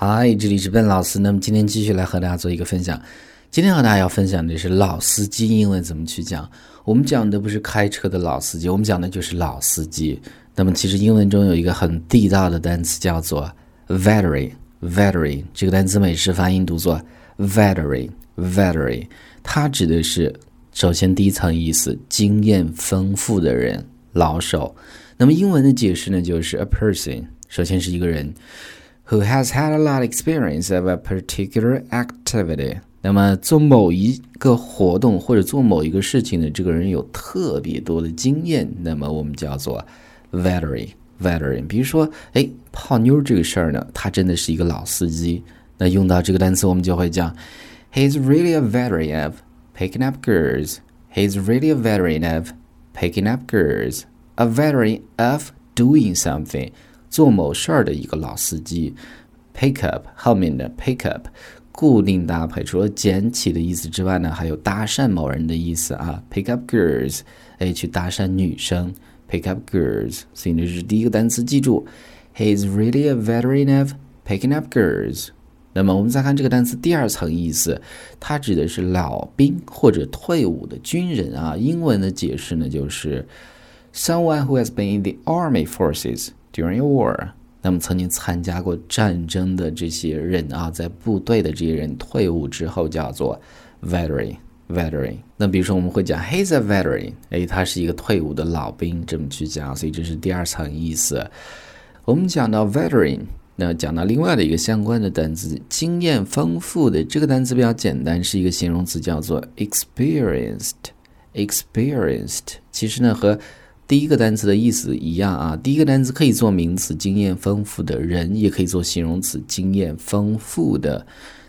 嗨，这里是笨老师。那么今天继续来和大家做一个分享。今天和大家要分享的是老司机英文怎么去讲。我们讲的不是开车的老司机，我们讲的就是老司机。那么其实英文中有一个很地道的单词叫做 veteran。veteran 这个单词美式发音读作 veteran。veteran 它指的是首先第一层意思，经验丰富的人，老手。那么英文的解释呢，就是 a person，首先是一个人。Who has had a lot of experience of a particular activity？那么做某一个活动或者做某一个事情的这个人有特别多的经验，那么我们叫做 veteran。veteran。比如说，哎，泡妞这个事儿呢，他真的是一个老司机。那用到这个单词，我们就会讲，He's really a veteran of picking up girls. He's really a veteran of picking up girls. A veteran of doing something. 做某事儿的一个老司机，pick up 后面的 pick up 固定搭配，除了捡起的意思之外呢，还有搭讪某人的意思啊。pick up girls，哎，去搭讪女生，pick up girls。所以这是第一个单词，记住 He is really a veteran of picking up girls。那么我们再看这个单词第二层意思，它指的是老兵或者退伍的军人啊。英文的解释呢，就是 someone who has been in the army forces。During a war，那么曾经参加过战争的这些人啊，在部队的这些人退伍之后叫做 veteran。veteran。那比如说我们会讲 he's a veteran，哎，他是一个退伍的老兵，这么去讲，所以这是第二层意思。我们讲到 veteran，那讲到另外的一个相关的单词，经验丰富的这个单词比较简单，是一个形容词，叫做 experienced。experienced，其实呢和第一个单词的意思一样啊，第一个单词可以做名词，经验丰富的人，也可以做形容词，经验丰富的。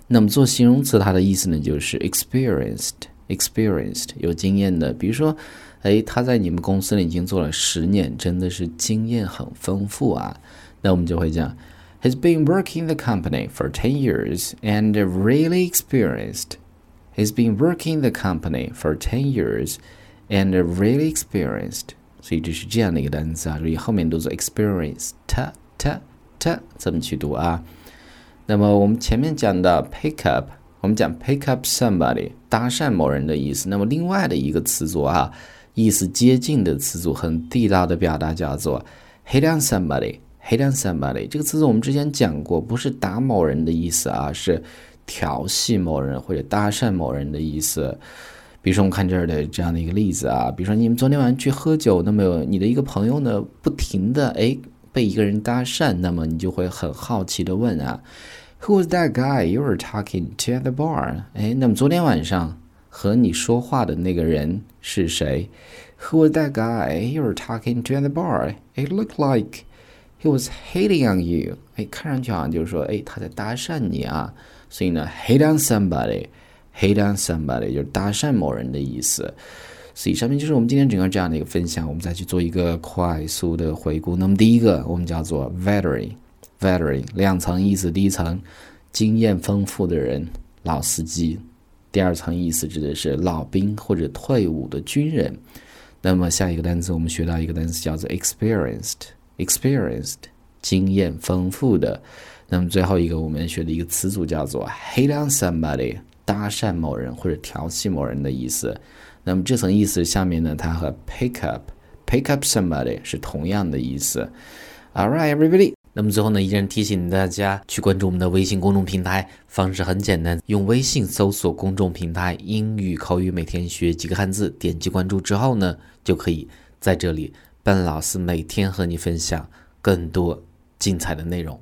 那么做形容词，它的意思呢就是 experienced，experienced 有经验的。比如说，哎，他在你们公司里已经做了十年，真的是经验很丰富啊。那我们就会讲，He's been working the company for ten years and really experienced. He's been working the company for ten years and really experienced. 所以这是这样的一个单词啊，注意后面读作 experience t t t 怎么去读啊？那么我们前面讲的 pick up，我们讲 pick up somebody 搭讪某人的意思。那么另外的一个词组啊，意思接近的词组，很地道的表达叫做 hit on somebody，hit on somebody 这个词组我们之前讲过，不是打某人的意思啊，是调戏某人或者搭讪某人的意思。比如说，我们看这儿的这样的一个例子啊，比如说你们昨天晚上去喝酒，那么你的一个朋友呢，不停的哎被一个人搭讪，那么你就会很好奇的问啊，Who was that guy you were talking to at the bar？哎，那么昨天晚上和你说话的那个人是谁？Who was that guy you were talking to at the bar？It looked like he was hating on you。哎，看上去好像就是说，哎，他在搭讪你啊，所以呢，hate on somebody。Hit on somebody 就是搭讪某人的意思，所以上面就是我们今天整个这样的一个分享，我们再去做一个快速的回顾。那么第一个我们叫做 veteran，veteran 两层意思，第一层经验丰富的人，老司机；第二层意思指的是老兵或者退伍的军人。那么下一个单词我们学到一个单词叫做 experienced，experienced 经验丰富的。那么最后一个我们学的一个词组叫做 hit on somebody。搭讪某人或者调戏某人的意思，那么这层意思下面呢，它和 pick up pick up somebody 是同样的意思。All right, everybody。那么最后呢，依然提醒大家去关注我们的微信公众平台，方式很简单，用微信搜索公众平台“英语口语每天学几个汉字”，点击关注之后呢，就可以在这里，笨老师每天和你分享更多精彩的内容。